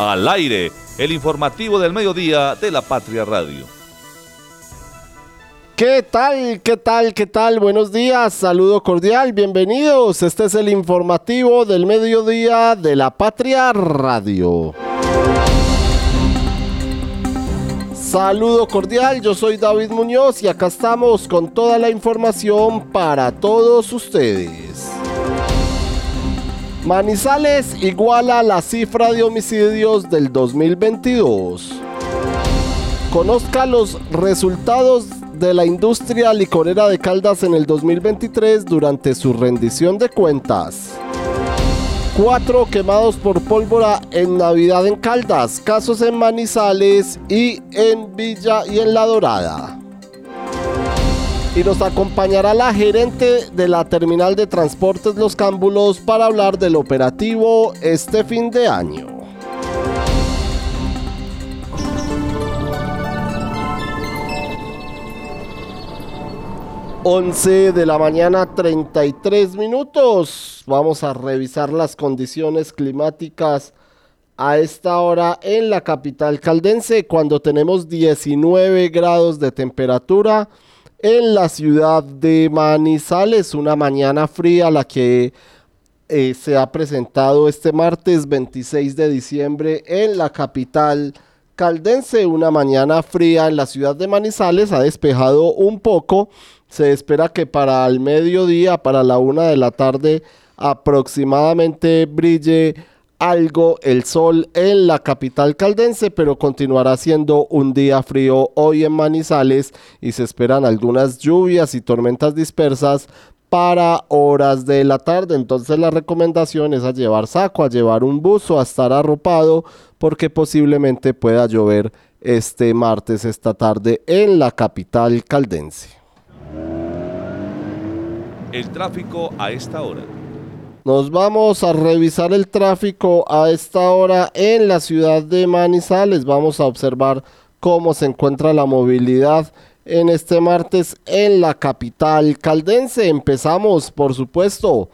Al aire, el informativo del mediodía de la Patria Radio. ¿Qué tal? ¿Qué tal? ¿Qué tal? Buenos días, saludo cordial, bienvenidos. Este es el informativo del mediodía de la Patria Radio. Saludo cordial, yo soy David Muñoz y acá estamos con toda la información para todos ustedes. Manizales iguala la cifra de homicidios del 2022. Conozca los resultados de la industria licorera de Caldas en el 2023 durante su rendición de cuentas. Cuatro quemados por pólvora en Navidad en Caldas, casos en Manizales y en Villa y en La Dorada y nos acompañará la gerente de la terminal de transportes Los Cámbulos para hablar del operativo este fin de año. Once de la mañana 33 minutos. Vamos a revisar las condiciones climáticas a esta hora en la capital caldense cuando tenemos 19 grados de temperatura en la ciudad de Manizales. Una mañana fría la que eh, se ha presentado este martes 26 de diciembre en la capital caldense. Una mañana fría en la ciudad de Manizales ha despejado un poco. Se espera que para el mediodía, para la una de la tarde aproximadamente brille algo el sol en la capital caldense, pero continuará siendo un día frío hoy en Manizales y se esperan algunas lluvias y tormentas dispersas para horas de la tarde. Entonces la recomendación es a llevar saco, a llevar un buzo, a estar arropado, porque posiblemente pueda llover este martes, esta tarde en la capital caldense. El tráfico a esta hora. Nos vamos a revisar el tráfico a esta hora en la ciudad de Manizales. Vamos a observar cómo se encuentra la movilidad en este martes en la capital caldense. Empezamos, por supuesto,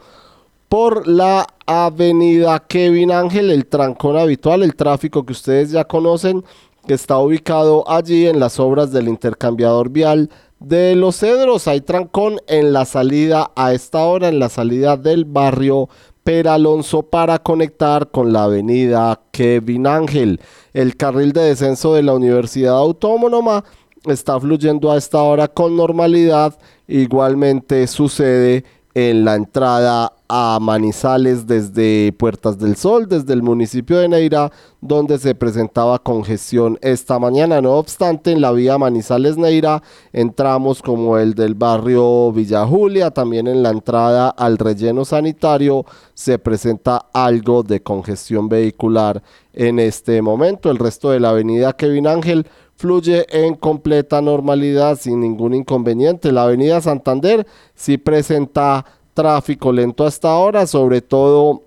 por la avenida Kevin Ángel, el trancón habitual, el tráfico que ustedes ya conocen, que está ubicado allí en las obras del intercambiador vial de Los Cedros. Hay trancón en la salida a esta hora, en la salida del barrio Peralonso para conectar con la avenida Kevin Ángel. El carril de descenso de la Universidad Autónoma está fluyendo a esta hora con normalidad. Igualmente sucede en la entrada a Manizales desde Puertas del Sol, desde el municipio de Neira, donde se presentaba congestión esta mañana. No obstante, en la vía Manizales-Neira entramos como el del barrio Villa Julia, también en la entrada al relleno sanitario se presenta algo de congestión vehicular en este momento. El resto de la avenida Kevin Ángel fluye en completa normalidad sin ningún inconveniente. La avenida Santander sí presenta tráfico lento hasta ahora, sobre todo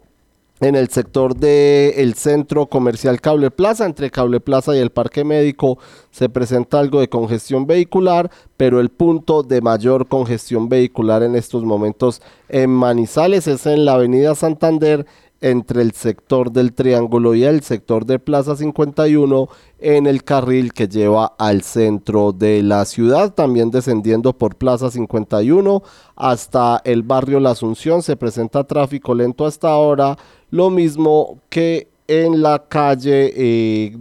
en el sector del centro comercial Cable Plaza, entre Cable Plaza y el Parque Médico, se presenta algo de congestión vehicular, pero el punto de mayor congestión vehicular en estos momentos en Manizales es en la Avenida Santander, entre el sector del Triángulo y el sector de Plaza 51 en el carril que lleva al centro de la ciudad, también descendiendo por Plaza 51 hasta el barrio La Asunción. Se presenta tráfico lento hasta ahora, lo mismo que en la calle eh,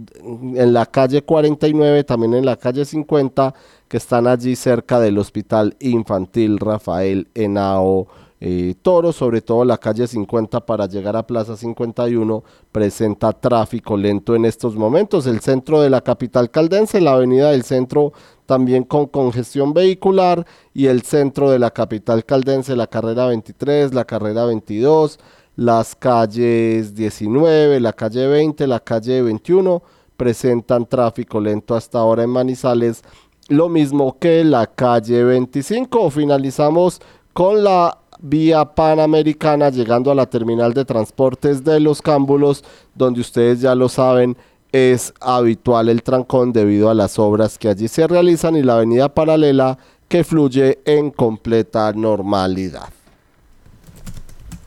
en la calle 49, también en la calle 50 que están allí cerca del Hospital Infantil Rafael Henao eh, Toro, sobre todo la calle 50 para llegar a Plaza 51, presenta tráfico lento en estos momentos. El centro de la capital caldense, la avenida del centro también con congestión vehicular y el centro de la capital caldense, la carrera 23, la carrera 22, las calles 19, la calle 20, la calle 21 presentan tráfico lento hasta ahora en Manizales, lo mismo que la calle 25. Finalizamos con la vía panamericana llegando a la terminal de transportes de los cámbulos, donde ustedes ya lo saben, es habitual el trancón debido a las obras que allí se realizan y la avenida paralela que fluye en completa normalidad.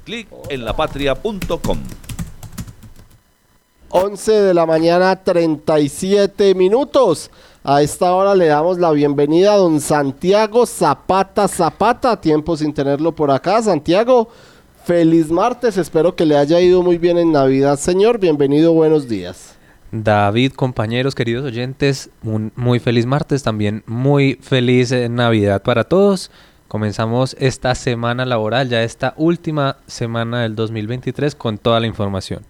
Clic en lapatria.com 11 de la mañana, 37 minutos. A esta hora le damos la bienvenida a don Santiago Zapata Zapata, tiempo sin tenerlo por acá. Santiago, feliz martes, espero que le haya ido muy bien en Navidad, señor. Bienvenido, buenos días. David, compañeros, queridos oyentes, muy feliz martes, también muy feliz eh, Navidad para todos. Comenzamos esta semana laboral, ya esta última semana del 2023 con toda la información.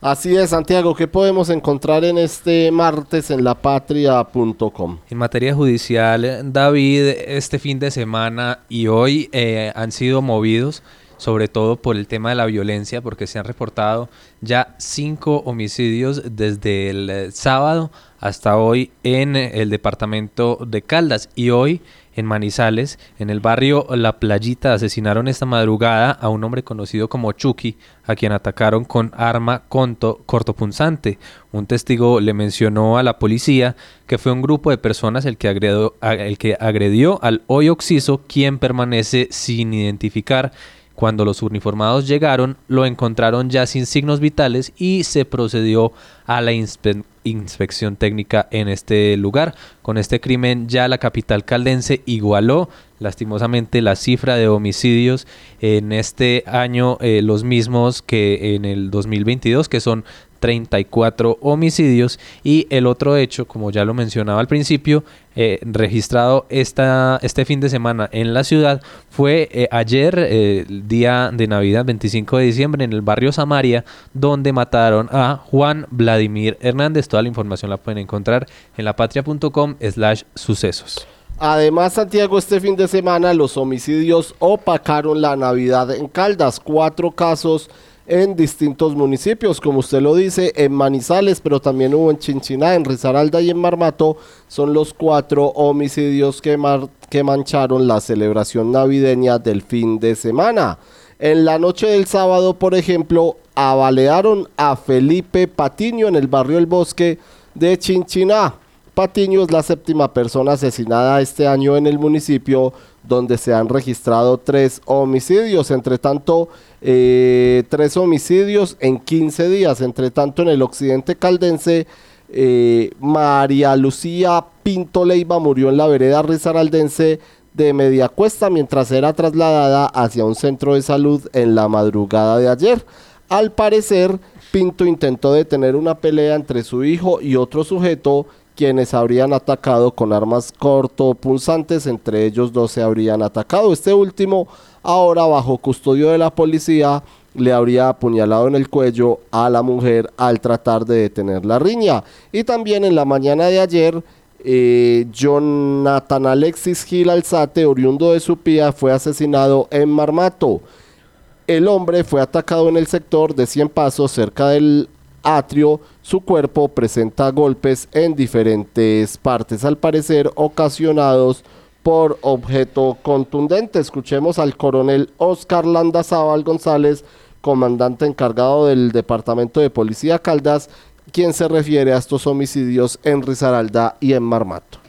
Así es, Santiago, ¿qué podemos encontrar en este martes en lapatria.com? En materia judicial, David, este fin de semana y hoy eh, han sido movidos sobre todo por el tema de la violencia, porque se han reportado ya cinco homicidios desde el eh, sábado hasta hoy en el departamento de Caldas y hoy en Manizales, en el barrio La Playita, asesinaron esta madrugada a un hombre conocido como Chucky, a quien atacaron con arma conto, cortopunzante. Un testigo le mencionó a la policía que fue un grupo de personas el que agredió, el que agredió al hoy occiso, quien permanece sin identificar. Cuando los uniformados llegaron, lo encontraron ya sin signos vitales y se procedió a la inspección técnica en este lugar. Con este crimen ya la capital caldense igualó lastimosamente la cifra de homicidios en este año eh, los mismos que en el 2022 que son 34 homicidios y el otro hecho, como ya lo mencionaba al principio, eh, registrado esta, este fin de semana en la ciudad fue eh, ayer, eh, el día de Navidad, 25 de diciembre, en el barrio Samaria, donde mataron a Juan Vladimir Hernández. Toda la información la pueden encontrar en lapatria.com slash sucesos. Además, Santiago, este fin de semana los homicidios opacaron la Navidad en Caldas. Cuatro casos en distintos municipios, como usted lo dice, en Manizales, pero también hubo en Chinchiná, en Risaralda y en Marmato, son los cuatro homicidios que, que mancharon la celebración navideña del fin de semana. En la noche del sábado, por ejemplo, abalearon a Felipe Patiño en el barrio El Bosque de Chinchiná. Patiño es la séptima persona asesinada este año en el municipio donde se han registrado tres homicidios. Entre tanto, eh, tres homicidios en 15 días. Entre tanto, en el occidente caldense, eh, María Lucía Pinto Leiva murió en la vereda Rizaraldense de Mediacuesta mientras era trasladada hacia un centro de salud en la madrugada de ayer. Al parecer, Pinto intentó detener una pelea entre su hijo y otro sujeto quienes habrían atacado con armas cortopunzantes, entre ellos dos se habrían atacado. Este último, ahora bajo custodio de la policía, le habría apuñalado en el cuello a la mujer al tratar de detener la riña. Y también en la mañana de ayer, eh, Jonathan Alexis Gil Alzate, oriundo de Supía, fue asesinado en Marmato. El hombre fue atacado en el sector de Cien Pasos, cerca del atrio, su cuerpo presenta golpes en diferentes partes, al parecer ocasionados por objeto contundente. Escuchemos al coronel Oscar Landazábal González, comandante encargado del Departamento de Policía Caldas, quien se refiere a estos homicidios en Risaralda y en Marmato.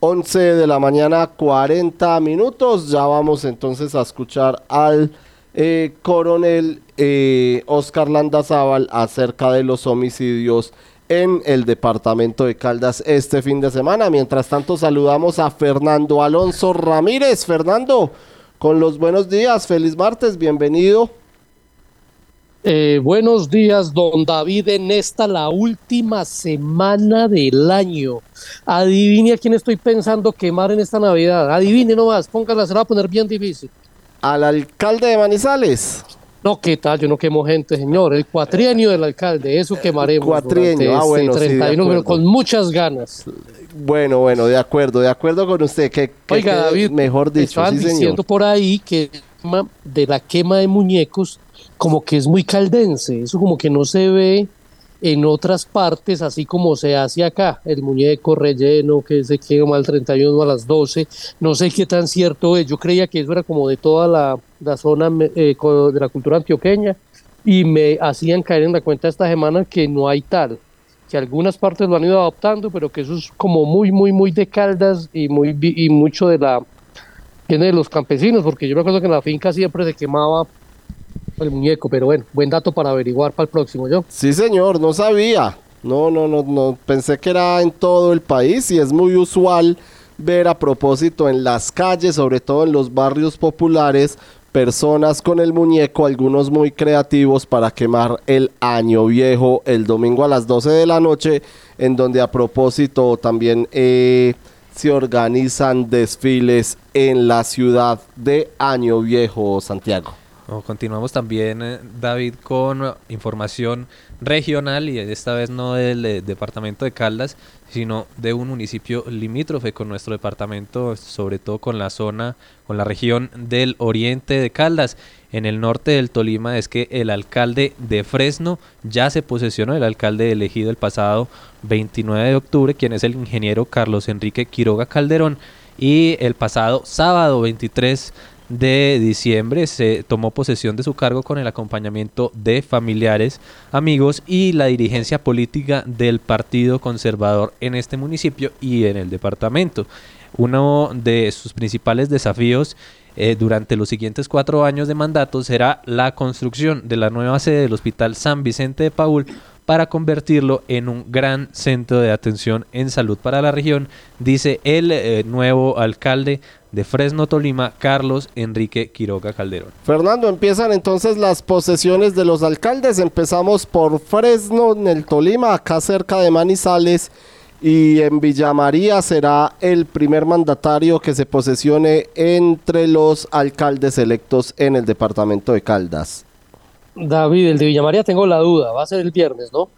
11 de la mañana, 40 minutos. Ya vamos entonces a escuchar al eh, coronel eh, Oscar Landazábal acerca de los homicidios en el departamento de Caldas este fin de semana. Mientras tanto, saludamos a Fernando Alonso Ramírez. Fernando, con los buenos días, feliz martes, bienvenido. Eh, buenos días, don David, en esta la última semana del año. Adivine a quién estoy pensando quemar en esta Navidad. Adivine nomás, póngala, se va a poner bien difícil. Al alcalde de Manizales. No, ¿qué tal? Yo no quemo gente, señor. El cuatrienio del alcalde, eso quemaremos. Cuatrienio, ah, bueno, 31, pero con muchas ganas. Bueno, bueno, de acuerdo, de acuerdo con usted. Que, Oiga, David, mejor dicho, sí, diciendo por ahí que de la quema de muñecos como que es muy caldense, eso como que no se ve en otras partes, así como se hace acá, el muñeco relleno que se quema al 31 a las 12, no sé qué tan cierto es, yo creía que eso era como de toda la, zona eh, de la cultura antioqueña y me hacían caer en la cuenta esta semana que no hay tal, que algunas partes lo han ido adoptando, pero que eso es como muy, muy, muy de caldas y, muy, y mucho de la viene de los campesinos, porque yo me acuerdo que en la finca siempre se quemaba el muñeco, pero bueno, buen dato para averiguar para el próximo, ¿yo? Sí, señor, no sabía. No, no, no, no, pensé que era en todo el país y es muy usual ver a propósito en las calles, sobre todo en los barrios populares, personas con el muñeco, algunos muy creativos para quemar el año viejo el domingo a las 12 de la noche, en donde a propósito también eh, se organizan desfiles en la ciudad de Año Viejo, Santiago. Continuamos también, eh, David, con información regional y esta vez no del eh, departamento de Caldas, sino de un municipio limítrofe con nuestro departamento, sobre todo con la zona, con la región del oriente de Caldas. En el norte del Tolima es que el alcalde de Fresno ya se posesionó, el alcalde elegido el pasado 29 de octubre, quien es el ingeniero Carlos Enrique Quiroga Calderón, y el pasado sábado 23 de diciembre se tomó posesión de su cargo con el acompañamiento de familiares, amigos y la dirigencia política del Partido Conservador en este municipio y en el departamento. Uno de sus principales desafíos eh, durante los siguientes cuatro años de mandato será la construcción de la nueva sede del Hospital San Vicente de Paul para convertirlo en un gran centro de atención en salud para la región, dice el eh, nuevo alcalde de Fresno, Tolima, Carlos Enrique Quiroga Calderón. Fernando, empiezan entonces las posesiones de los alcaldes. Empezamos por Fresno, en el Tolima, acá cerca de Manizales. Y en Villa María será el primer mandatario que se posesione entre los alcaldes electos en el departamento de Caldas. David, el de Villa María tengo la duda, va a ser el viernes, ¿no?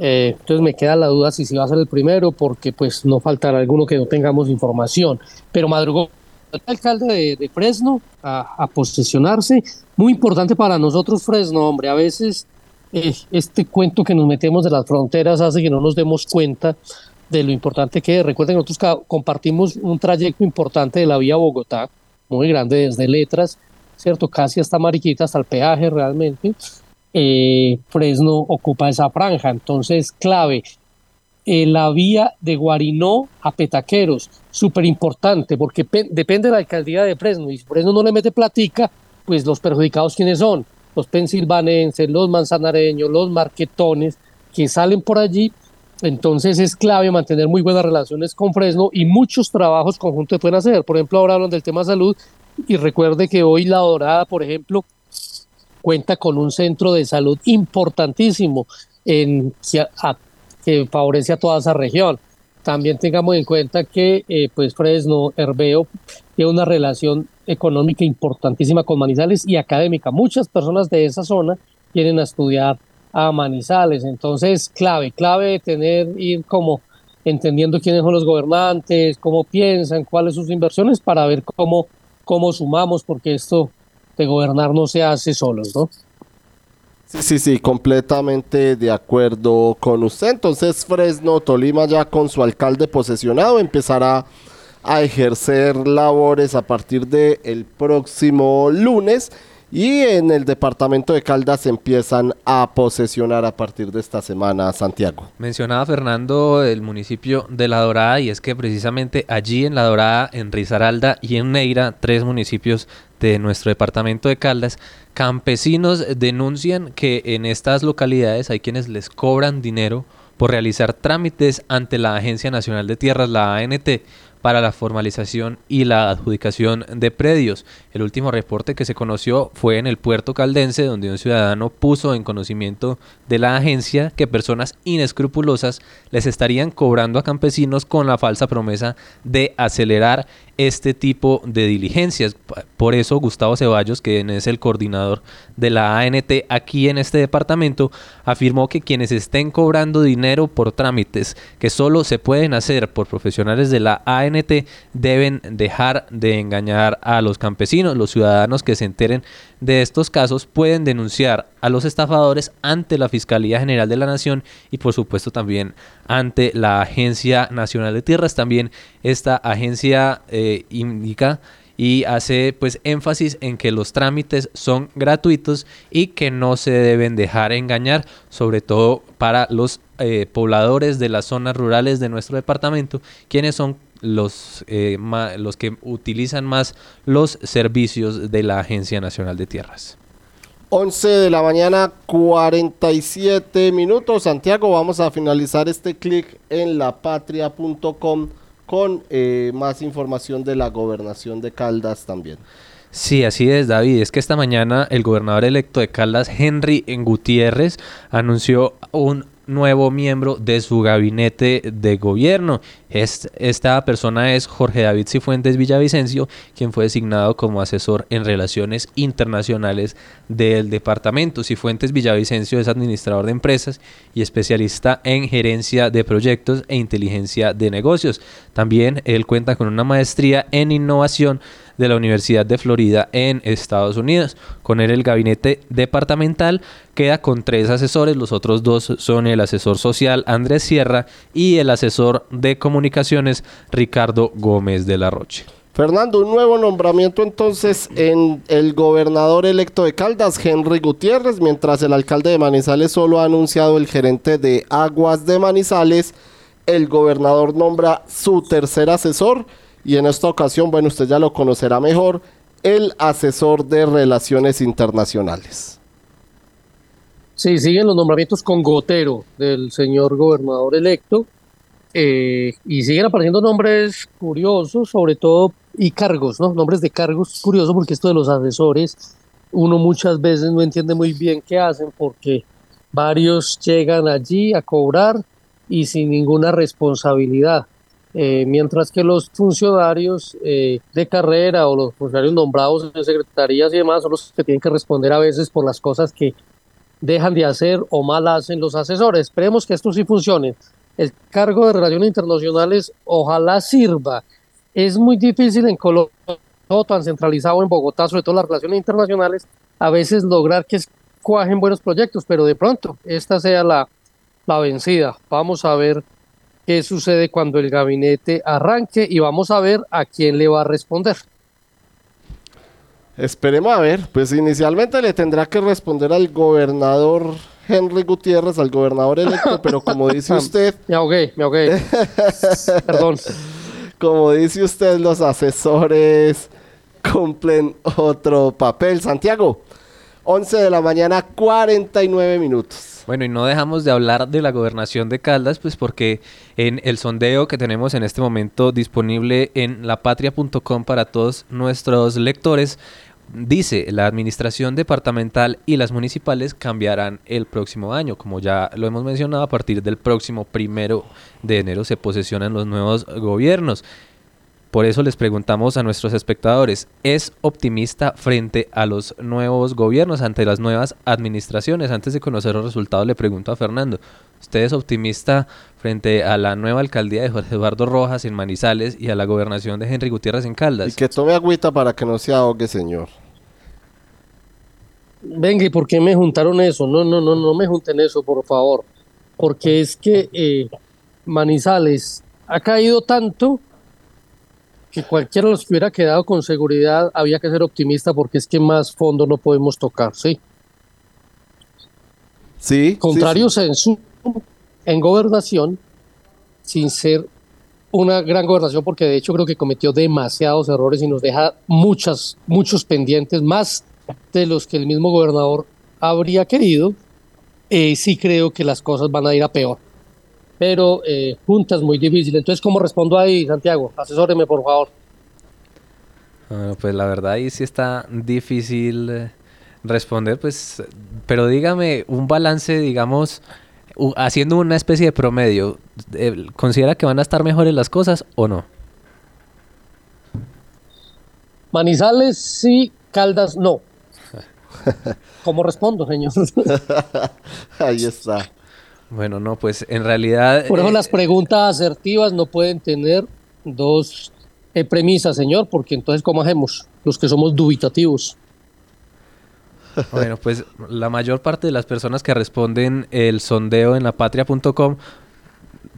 Eh, entonces me queda la duda si, si va a ser el primero, porque pues no faltará alguno que no tengamos información. Pero madrugó alcalde de, Fresno a, posesionarse. Muy importante para nosotros Fresno, hombre. A veces eh, este cuento que nos metemos de las fronteras hace que no nos demos cuenta de lo importante que es. Recuerden que nosotros compartimos un trayecto importante de la vía Bogotá, muy grande desde Letras, ¿cierto? Casi hasta Mariquita, hasta el peaje realmente. Eh, Fresno ocupa esa franja, entonces clave. Eh, la vía de Guarinó a Petaqueros, súper importante, porque depende de la alcaldía de Fresno, y si Fresno no le mete platica, pues los perjudicados quiénes son, los pensilvanenses, los manzanareños, los marquetones, que salen por allí, entonces es clave mantener muy buenas relaciones con Fresno y muchos trabajos conjuntos se pueden hacer. Por ejemplo, ahora hablan del tema salud y recuerde que hoy La Dorada, por ejemplo, cuenta con un centro de salud importantísimo en, que favorece a toda esa región. También tengamos en cuenta que eh, pues Fresno, Herbeo, tiene una relación económica importantísima con Manizales y académica. Muchas personas de esa zona vienen a estudiar a Manizales. Entonces, clave, clave tener, ir como entendiendo quiénes son los gobernantes, cómo piensan, cuáles sus inversiones para ver cómo, cómo sumamos, porque esto de gobernar no se hace solos, ¿no? Sí, sí, sí, completamente de acuerdo con usted. Entonces Fresno, Tolima ya con su alcalde posesionado empezará a ejercer labores a partir del el próximo lunes y en el departamento de Caldas empiezan a posesionar a partir de esta semana Santiago. Mencionaba Fernando el municipio de La Dorada y es que precisamente allí en La Dorada, en Risaralda y en Neira, tres municipios de nuestro departamento de Caldas, campesinos denuncian que en estas localidades hay quienes les cobran dinero por realizar trámites ante la Agencia Nacional de Tierras, la ANT, para la formalización y la adjudicación de predios. El último reporte que se conoció fue en el puerto caldense, donde un ciudadano puso en conocimiento de la agencia que personas inescrupulosas les estarían cobrando a campesinos con la falsa promesa de acelerar este tipo de diligencias. Por eso Gustavo Ceballos, que es el coordinador de la ANT aquí en este departamento, afirmó que quienes estén cobrando dinero por trámites que solo se pueden hacer por profesionales de la Deben dejar de engañar a los campesinos. Los ciudadanos que se enteren de estos casos pueden denunciar a los estafadores ante la Fiscalía General de la Nación y por supuesto también ante la Agencia Nacional de Tierras. También esta agencia eh, indica y hace pues énfasis en que los trámites son gratuitos y que no se deben dejar engañar, sobre todo para los eh, pobladores de las zonas rurales de nuestro departamento, quienes son los, eh, los que utilizan más los servicios de la Agencia Nacional de Tierras. 11 de la mañana, 47 minutos. Santiago, vamos a finalizar este clic en lapatria.com con eh, más información de la gobernación de Caldas también. Sí, así es, David. Es que esta mañana el gobernador electo de Caldas, Henry Gutiérrez, anunció un nuevo miembro de su gabinete de gobierno. esta persona es Jorge David Cifuentes Villavicencio, quien fue designado como asesor en relaciones internacionales del departamento. Cifuentes Villavicencio es administrador de empresas y especialista en gerencia de proyectos e inteligencia de negocios. También él cuenta con una maestría en innovación de la Universidad de Florida en Estados Unidos. Con él el gabinete departamental queda con tres asesores, los otros dos son el asesor social Andrés Sierra y el asesor de comunicaciones Ricardo Gómez de la Roche. Fernando, un nuevo nombramiento entonces en el gobernador electo de Caldas, Henry Gutiérrez, mientras el alcalde de Manizales solo ha anunciado el gerente de Aguas de Manizales, el gobernador nombra su tercer asesor y en esta ocasión, bueno, usted ya lo conocerá mejor, el asesor de relaciones internacionales. Sí, siguen los nombramientos con gotero del señor gobernador electo eh, y siguen apareciendo nombres curiosos, sobre todo, y cargos, ¿no? Nombres de cargos curiosos porque esto de los asesores, uno muchas veces no entiende muy bien qué hacen porque varios llegan allí a cobrar y sin ninguna responsabilidad. Eh, mientras que los funcionarios eh, de carrera o los funcionarios nombrados en secretarías y demás son los que tienen que responder a veces por las cosas que dejan de hacer o mal hacen los asesores. Esperemos que esto sí funcione. El cargo de relaciones internacionales ojalá sirva. Es muy difícil en Colombia, todo tan centralizado en Bogotá, sobre todo las relaciones internacionales, a veces lograr que cuajen buenos proyectos, pero de pronto esta sea la, la vencida. Vamos a ver qué sucede cuando el gabinete arranque y vamos a ver a quién le va a responder. Esperemos a ver, pues inicialmente le tendrá que responder al gobernador Henry Gutiérrez, al gobernador electo, pero como dice usted... me ahogué, me ahogué. Perdón. Como dice usted, los asesores cumplen otro papel. Santiago, 11 de la mañana, 49 minutos. Bueno, y no dejamos de hablar de la gobernación de Caldas, pues porque en el sondeo que tenemos en este momento disponible en lapatria.com para todos nuestros lectores, dice la administración departamental y las municipales cambiarán el próximo año. Como ya lo hemos mencionado, a partir del próximo primero de enero se posesionan los nuevos gobiernos. Por eso les preguntamos a nuestros espectadores, ¿es optimista frente a los nuevos gobiernos, ante las nuevas administraciones? Antes de conocer los resultados, le pregunto a Fernando, ¿usted es optimista frente a la nueva alcaldía de Jorge Eduardo Rojas en Manizales y a la gobernación de Henry Gutiérrez en Caldas? Y que tome agüita para que no se ahogue, señor. Venga, ¿y por qué me juntaron eso? No, no, no, no me junten eso, por favor. Porque es que eh, Manizales ha caído tanto que cualquiera de los que hubiera quedado con seguridad había que ser optimista porque es que más fondo no podemos tocar, ¿sí? Sí. Contrario en su en gobernación, sin ser una gran gobernación, porque de hecho creo que cometió demasiados errores y nos deja muchas, muchos pendientes, más de los que el mismo gobernador habría querido, eh, sí creo que las cosas van a ir a peor pero eh, juntas muy difícil. Entonces, ¿cómo respondo ahí, Santiago? Asesóreme, por favor. pues la verdad ahí sí está difícil eh, responder, pues, pero dígame un balance, digamos, haciendo una especie de promedio, eh, ¿considera que van a estar mejores las cosas o no? Manizales sí, Caldas no. ¿Cómo respondo, señor? Ahí está. Bueno, no, pues en realidad... Por eso eh, las preguntas asertivas no pueden tener dos eh, premisas, señor, porque entonces ¿cómo hacemos los que somos dubitativos? Bueno, pues la mayor parte de las personas que responden el sondeo en lapatria.com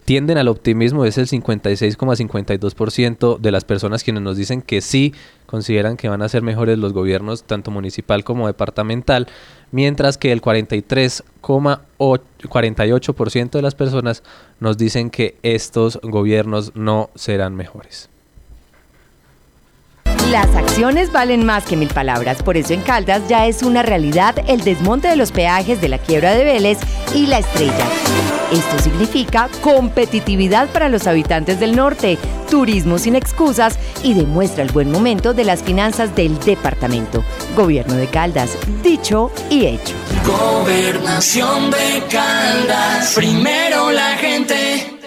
tienden al optimismo es el 56,52% de las personas quienes nos dicen que sí consideran que van a ser mejores los gobiernos tanto municipal como departamental, mientras que el 43,48% de las personas nos dicen que estos gobiernos no serán mejores. Las acciones valen más que mil palabras, por eso en Caldas ya es una realidad el desmonte de los peajes de la quiebra de Vélez y la estrella. Esto significa competitividad para los habitantes del norte, turismo sin excusas y demuestra el buen momento de las finanzas del departamento. Gobierno de Caldas, dicho y hecho. Gobernación de Caldas, primero la gente.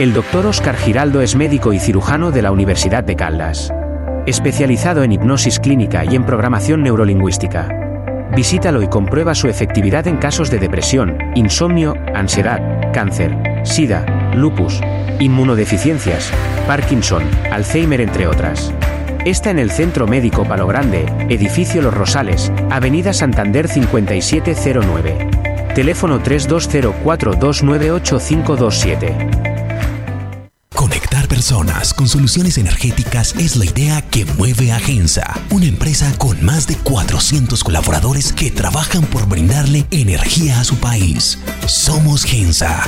El doctor Oscar Giraldo es médico y cirujano de la Universidad de Caldas. Especializado en hipnosis clínica y en programación neurolingüística. Visítalo y comprueba su efectividad en casos de depresión, insomnio, ansiedad, cáncer, sida, lupus, inmunodeficiencias, Parkinson, Alzheimer entre otras. Está en el Centro Médico Palo Grande, Edificio Los Rosales, Avenida Santander 5709. Teléfono 3204298527. Personas con soluciones energéticas es la idea que mueve a Gensa, una empresa con más de 400 colaboradores que trabajan por brindarle energía a su país. Somos Gensa,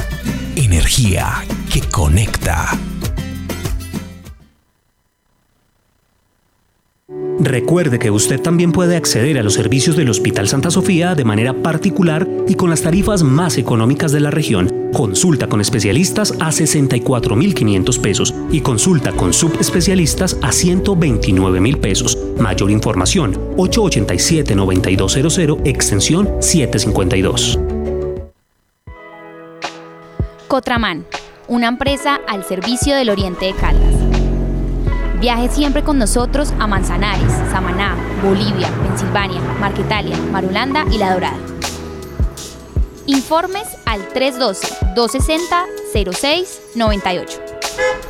energía que conecta. Recuerde que usted también puede acceder a los servicios del Hospital Santa Sofía de manera particular y con las tarifas más económicas de la región. Consulta con especialistas a 64.500 pesos y consulta con subespecialistas a 129.000 pesos. Mayor información 887-9200 extensión 752. Cotraman, una empresa al servicio del Oriente de Caldas Viaje siempre con nosotros a Manzanares, Samaná, Bolivia, Pensilvania, Marquetalia, Marulanda y La Dorada. Informes al 312-260-0698.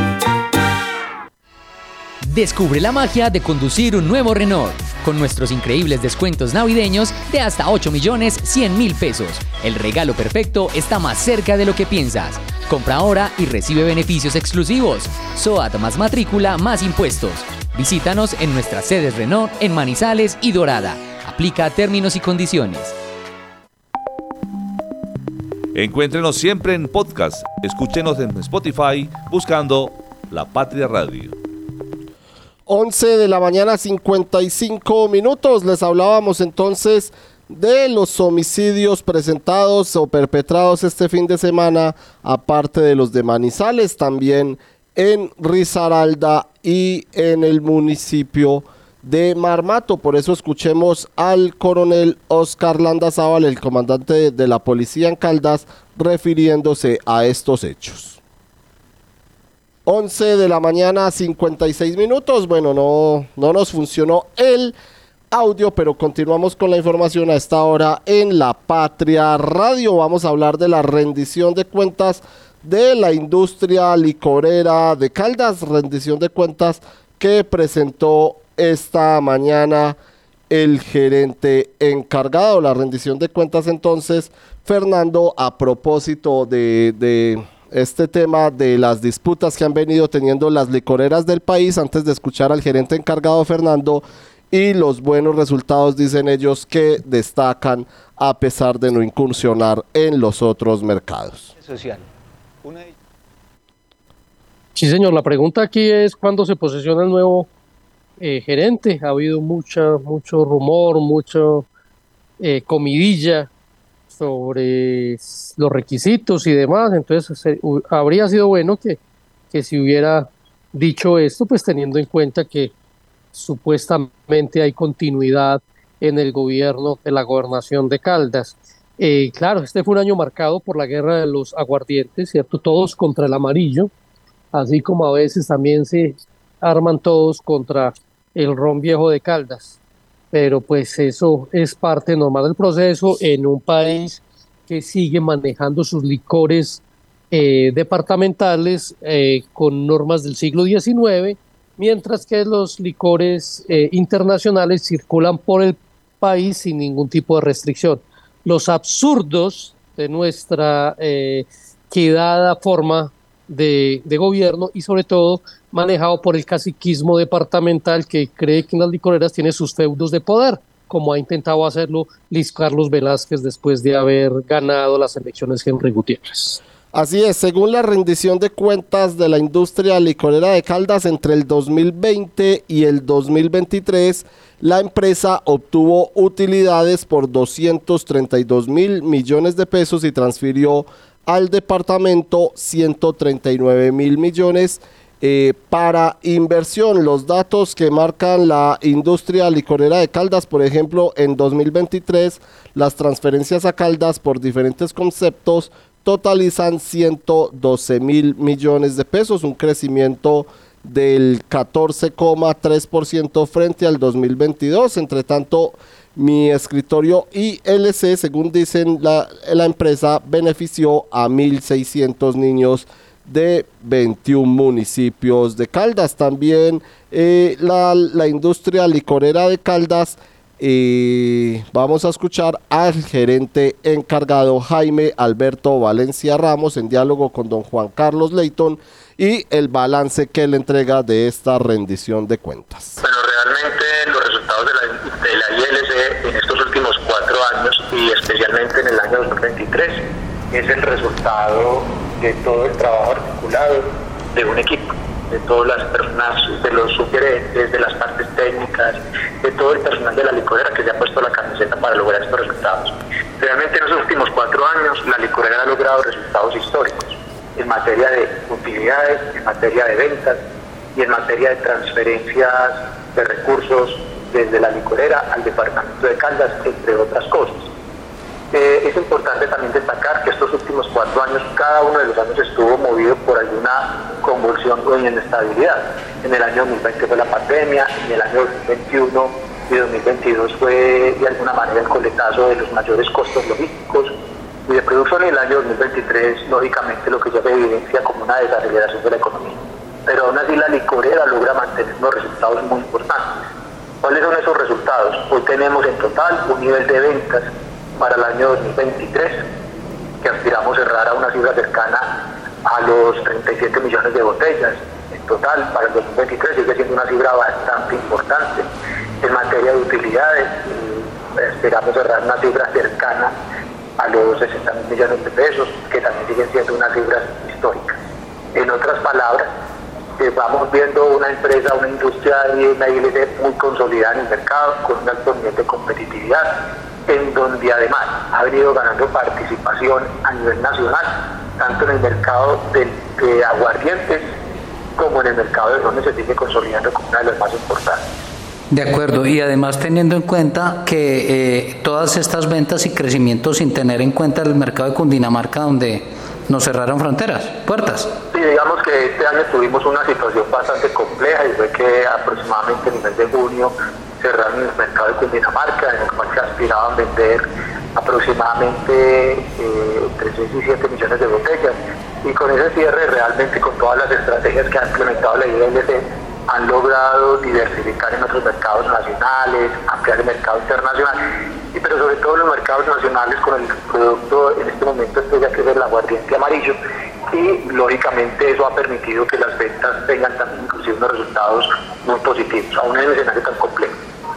Descubre la magia de conducir un nuevo Renault con nuestros increíbles descuentos navideños de hasta 8 millones 100 mil pesos. El regalo perfecto está más cerca de lo que piensas. Compra ahora y recibe beneficios exclusivos. SOAT más matrícula más impuestos. Visítanos en nuestras sedes Renault en Manizales y Dorada. Aplica términos y condiciones. Encuéntrenos siempre en podcast. Escúchenos en Spotify buscando La Patria Radio. 11 de la mañana 55 minutos. Les hablábamos entonces de los homicidios presentados o perpetrados este fin de semana, aparte de los de Manizales, también en Risaralda y en el municipio de Marmato. Por eso escuchemos al coronel Oscar Landazábal, el comandante de la policía en Caldas, refiriéndose a estos hechos. 11 de la mañana, 56 minutos. Bueno, no, no nos funcionó el audio, pero continuamos con la información a esta hora en La Patria Radio. Vamos a hablar de la rendición de cuentas de la industria licorera de Caldas, rendición de cuentas que presentó esta mañana el gerente encargado. La rendición de cuentas entonces, Fernando, a propósito de, de este tema de las disputas que han venido teniendo las licoreras del país antes de escuchar al gerente encargado Fernando y los buenos resultados dicen ellos que destacan a pesar de no incursionar en los otros mercados. Social. Sí, señor, la pregunta aquí es cuándo se posesiona el nuevo eh, gerente. Ha habido mucha, mucho rumor, mucho eh, comidilla sobre los requisitos y demás. Entonces, habría sido bueno que, que si hubiera dicho esto, pues teniendo en cuenta que supuestamente hay continuidad en el gobierno de la gobernación de Caldas. Eh, claro, este fue un año marcado por la guerra de los aguardientes, ¿cierto? Todos contra el amarillo, así como a veces también se arman todos contra el ron viejo de Caldas. Pero pues eso es parte normal del proceso en un país que sigue manejando sus licores eh, departamentales eh, con normas del siglo XIX, mientras que los licores internacionales circulan por el país sin ningún tipo de restricción. Los absurdos de nuestra eh, quedada forma de, gobierno y sobre todo manejado por el caciquismo departamental que cree que en las licoreras tiene sus feudos de poder, como ha intentado hacerlo Luis Carlos Velázquez después de haber ganado las elecciones Henry Gutiérrez. Así es, según la rendición de cuentas de la industria licorera de Caldas entre el 2020 y el 2023, la empresa obtuvo utilidades por 232 mil millones de pesos y transfirió al departamento 139 mil millones eh, para inversión. Los datos que marcan la industria licorera de Caldas, por ejemplo, en 2023, las transferencias a Caldas por diferentes conceptos totalizan 112 mil millones de pesos, un crecimiento del 14,3% frente al 2022. Entre tanto, mi escritorio ILC, según dicen la, la empresa, benefició a 1.600 niños de 21 municipios de Caldas. También eh, la, la, industria licorera de Caldas. Eh, vamos a escuchar al gerente encargado Jaime Alberto Valencia Ramos en diálogo con don Juan Carlos Leighton y el balance que le entrega de esta rendición de cuentas. Realmente de ILC en estos últimos cuatro años y especialmente en el año 2023 es el resultado de todo el trabajo articulado de un equipo de todas las personas, de los sugerentes, de las partes técnicas, de todo el personal de la licorera que se ha puesto la camiseta para lograr estos resultados. Realmente en los últimos cuatro años la licorera ha logrado resultados históricos en materia de utilidades, en materia de ventas y en materia de transferencias de recursos desde la licorera al departamento de Caldas, entre otras cosas. Eh, es importante también destacar que estos últimos cuatro años, cada uno de los años estuvo movido por alguna convulsión o inestabilidad. En el año 2020 fue la pandemia, en el año 2021 y 2022 fue de alguna manera el coletazo de los mayores costos logísticos, y de producción en el año 2023, lógicamente, lo que ya se evidencia como una desaceleración de la economía. Pero aún así la licorera logra mantener unos resultados muy importantes. ¿Cuáles son esos resultados? Hoy tenemos en total un nivel de ventas para el año 2023 que aspiramos cerrar a una cifra cercana a los 37 millones de botellas. En total, para el 2023 sigue siendo una cifra bastante importante. En materia de utilidades, eh, esperamos cerrar una cifra cercana a los 60 mil millones de pesos, que también siguen siendo unas cifras históricas. En otras palabras, vamos viendo una empresa, una industria y una ILC muy consolidada en el mercado, con un alto nivel de competitividad, en donde además ha venido ganando participación a nivel nacional, tanto en el mercado de, de aguardientes como en el mercado de donde se sigue consolidando como una de las más importantes. De acuerdo, y además teniendo en cuenta que eh, todas estas ventas y crecimientos sin tener en cuenta el mercado de Cundinamarca donde nos cerraron fronteras, puertas. Sí, digamos que este año tuvimos una situación bastante compleja y fue que aproximadamente en el mes de junio cerraron el mercado de Cundinamarca, en el cual se aspiraban a vender aproximadamente eh, entre 6 y 7 millones de botellas. Y con ese cierre, realmente con todas las estrategias que ha implementado la ILC, han logrado diversificar en otros mercados nacionales, ampliar el mercado internacional, y pero sobre todo los mercados nacionales con el producto en este momento estrella que es el aguardiente amarillo y lógicamente eso ha permitido que las ventas tengan también inclusive unos resultados muy positivos, aún en un escenario tan complejo.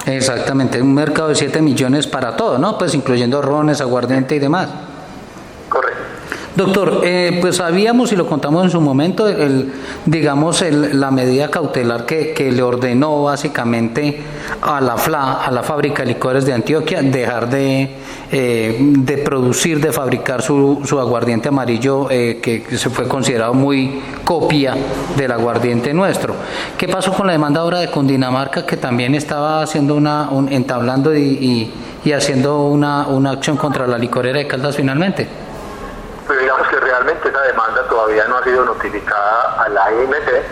Exactamente, un mercado de 7 millones para todo, ¿no? Pues incluyendo rones, aguardiente y demás. Doctor, eh, pues sabíamos y lo contamos en su momento, el, digamos, el, la medida cautelar que, que, le ordenó básicamente a la FLA, a la fábrica de licores de Antioquia, dejar de, eh, de producir, de fabricar su, su aguardiente amarillo, eh, que se fue considerado muy copia del aguardiente nuestro. ¿Qué pasó con la demanda ahora de Cundinamarca, que también estaba haciendo una, un, entablando y, y, y haciendo una, una acción contra la licorera de Caldas finalmente? Que esa demanda todavía no ha sido notificada a la IMC.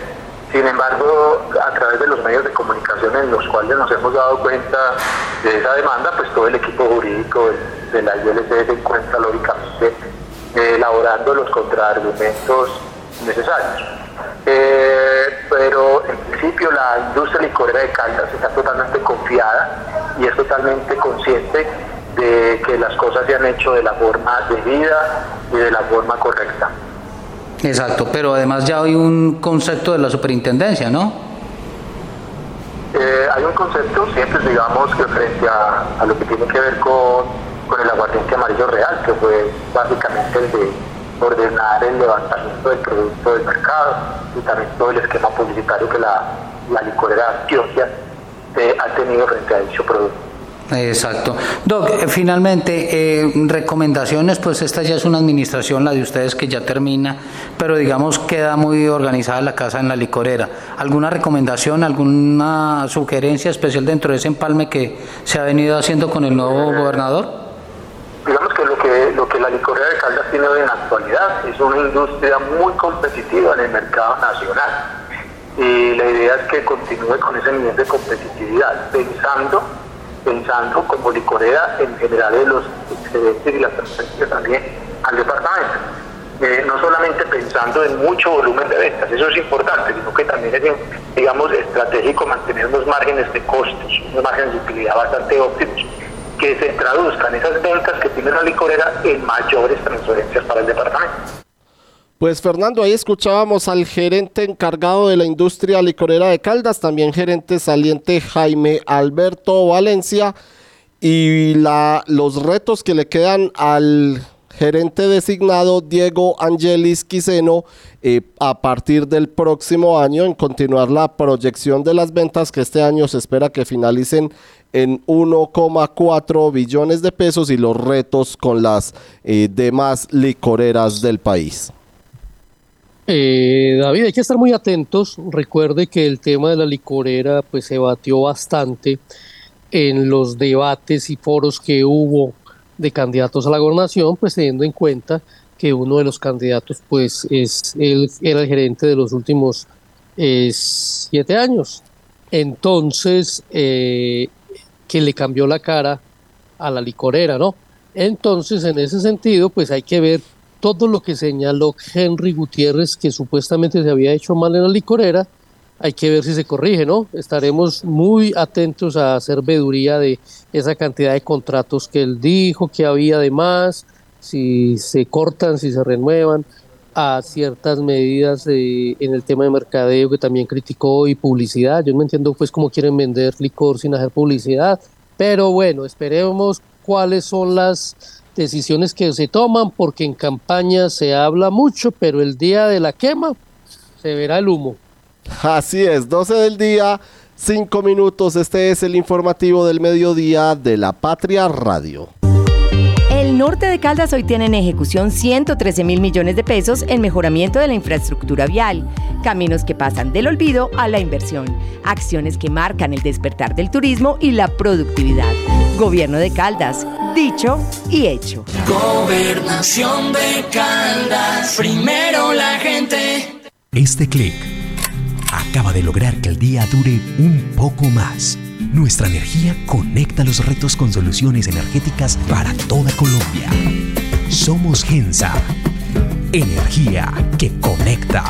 Sin embargo, a través de los medios de comunicación en los cuales nos hemos dado cuenta de esa demanda, pues todo el equipo jurídico de la ILC se encuentra lógicamente elaborando los contraargumentos necesarios. Eh, pero en principio la industria licorera de Caldas está totalmente confiada y es totalmente consciente de que las cosas se han hecho de la forma debida y de la forma correcta. Exacto, pero además ya hay un concepto de la superintendencia, ¿no? Eh, hay un concepto, siempre digamos que frente a, a, lo que tiene que ver con, con el aguardiente amarillo real, que fue básicamente el de ordenar el levantamiento del producto del mercado y también todo el esquema publicitario que la, la licorera Antioquia eh, ha tenido frente a dicho producto. Exacto. Doc, eh, finalmente, eh, recomendaciones, pues esta ya es una administración, la de ustedes que ya termina, pero digamos queda muy organizada la casa en la licorera. ¿Alguna recomendación, alguna sugerencia especial dentro de ese empalme que se ha venido haciendo con el nuevo gobernador? Digamos que lo que, lo que la licorera de Caldas tiene hoy en la actualidad es una industria muy competitiva en el mercado nacional. Y la idea es que continúe con ese nivel de competitividad, pensando pensando como licorera en general de los excedentes y las transferencias también al departamento. Eh, no solamente pensando en mucho volumen de ventas, eso es importante, sino que también es, digamos, estratégico mantener unos márgenes de costos, unos márgenes de utilidad bastante óptimos, que se traduzcan esas ventas que tiene la licorera en mayores transferencias para el departamento. Pues Fernando, ahí escuchábamos al gerente encargado de la industria licorera de Caldas, también gerente saliente Jaime Alberto Valencia y la, los retos que le quedan al gerente designado Diego Angelis Quiseno eh, a partir del próximo año en continuar la proyección de las ventas que este año se espera que finalicen en 1,4 billones de pesos y los retos con las eh, demás licoreras del país. Eh, David, hay que estar muy atentos. Recuerde que el tema de la licorera pues se batió bastante en los debates y foros que hubo de candidatos a la gobernación, pues teniendo en cuenta que uno de los candidatos pues es era el gerente de los últimos eh, siete años. Entonces, eh, que le cambió la cara a la licorera, ¿no? Entonces, en ese sentido, pues hay que ver todo lo que señaló Henry Gutiérrez, que supuestamente se había hecho mal en la licorera, hay que ver si se corrige, ¿no? Estaremos muy atentos a hacer veduría de esa cantidad de contratos que él dijo que había de más, si se cortan, si se renuevan, a ciertas medidas en el tema de mercadeo que también criticó y publicidad. Yo no entiendo pues cómo quieren vender licor sin hacer publicidad, pero bueno, esperemos cuáles son las decisiones que se toman, porque en campaña se habla mucho, pero el día de la quema se verá el humo. Así es, 12 del día, 5 minutos. Este es el informativo del mediodía de la Patria Radio. El norte de Caldas hoy tiene en ejecución 113 mil millones de pesos en mejoramiento de la infraestructura vial, caminos que pasan del olvido a la inversión, acciones que marcan el despertar del turismo y la productividad. Gobierno de Caldas, dicho y hecho. Gobernación de Caldas, primero la gente. Este clic acaba de lograr que el día dure un poco más. Nuestra energía conecta los retos con soluciones energéticas para toda Colombia. Somos Gensa. Energía que conecta.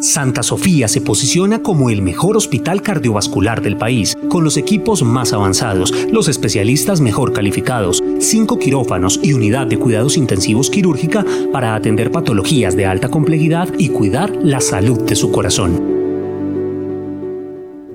Santa Sofía se posiciona como el mejor hospital cardiovascular del país, con los equipos más avanzados, los especialistas mejor calificados, cinco quirófanos y unidad de cuidados intensivos quirúrgica para atender patologías de alta complejidad y cuidar la salud de su corazón.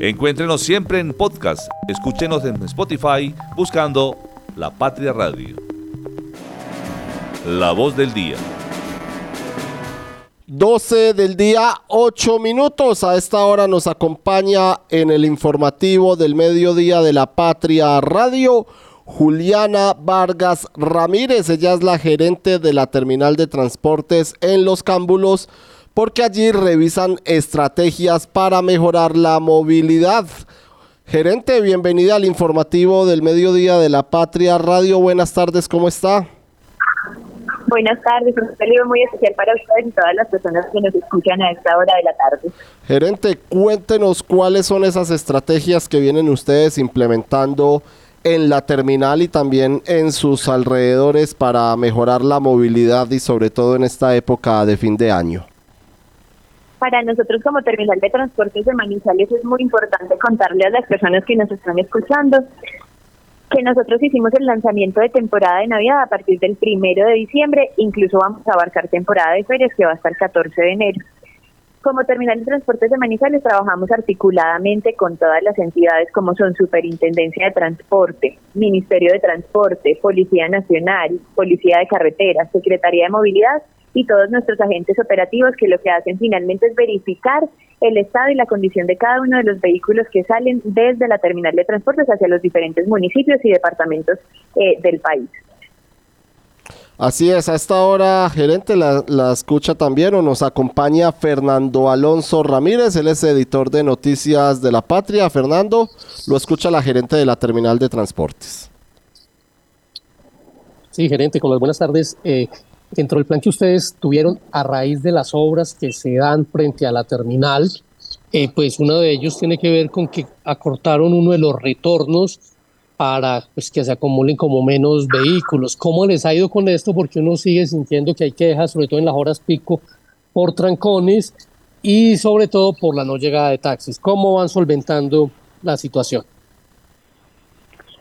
Encuéntrenos siempre en podcast. Escúchenos en Spotify buscando La Patria Radio. La voz del día. 12 del día, 8 minutos. A esta hora nos acompaña en el informativo del mediodía de la Patria Radio Juliana Vargas Ramírez. Ella es la gerente de la terminal de transportes en Los Cámbulos porque allí revisan estrategias para mejorar la movilidad. Gerente, bienvenida al informativo del mediodía de la Patria Radio. Buenas tardes, ¿cómo está? Buenas tardes, un saludo muy especial para ustedes y todas las personas que nos escuchan a esta hora de la tarde. Gerente, cuéntenos cuáles son esas estrategias que vienen ustedes implementando en la terminal y también en sus alrededores para mejorar la movilidad y sobre todo en esta época de fin de año. Para nosotros como terminal de transportes de Manizales es muy importante contarle a las personas que nos están escuchando que nosotros hicimos el lanzamiento de temporada de Navidad a partir del primero de diciembre, incluso vamos a abarcar temporada de ferias que va hasta el 14 de enero. Como Terminal de Transportes de Manizales trabajamos articuladamente con todas las entidades como son Superintendencia de Transporte, Ministerio de Transporte, Policía Nacional, Policía de Carreteras, Secretaría de Movilidad y todos nuestros agentes operativos que lo que hacen finalmente es verificar el estado y la condición de cada uno de los vehículos que salen desde la terminal de transportes hacia los diferentes municipios y departamentos eh, del país. Así es, a esta hora, gerente, la, la, escucha también o nos acompaña Fernando Alonso Ramírez, él es editor de Noticias de la Patria. Fernando, lo escucha la gerente de la terminal de transportes. Sí, gerente, con las buenas tardes. Eh, dentro del plan que ustedes tuvieron a raíz de las obras que se dan frente a la terminal, eh, pues uno de ellos tiene que ver con que acortaron uno de los retornos para pues, que se acumulen como menos vehículos. ¿Cómo les ha ido con esto? Porque uno sigue sintiendo que hay que dejar, sobre todo en las horas pico, por trancones y sobre todo por la no llegada de taxis. ¿Cómo van solventando la situación?